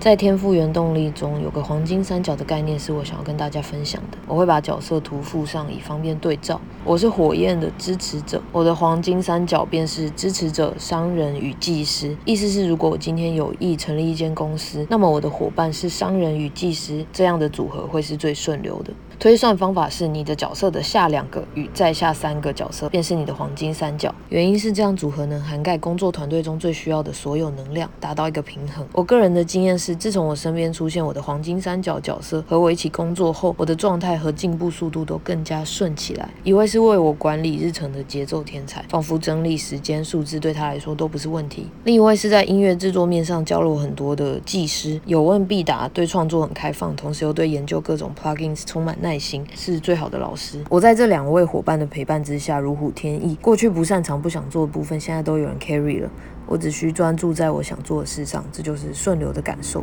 在天赋原动力中有个黄金三角的概念，是我想要跟大家分享的。我会把角色图附上，以方便对照。我是火焰的支持者，我的黄金三角便是支持者、商人与技师。意思是，如果我今天有意成立一间公司，那么我的伙伴是商人与技师，这样的组合会是最顺流的。推算方法是，你的角色的下两个与再下三个角色，便是你的黄金三角。原因是这样组合能涵盖工作团队中最需要的所有能量，达到一个平衡。我个人的经验是，自从我身边出现我的黄金三角角色和我一起工作后，我的状态和进步速度都更加顺起来。一位是为我管理日程的节奏天才，仿佛整理时间数字对他来说都不是问题。另一位是在音乐制作面上教了我很多的技师，有问必答，对创作很开放，同时又对研究各种 plugins 充满耐。耐心是最好的老师。我在这两位伙伴的陪伴之下，如虎添翼。过去不擅长、不想做的部分，现在都有人 carry 了。我只需专注在我想做的事上，这就是顺流的感受。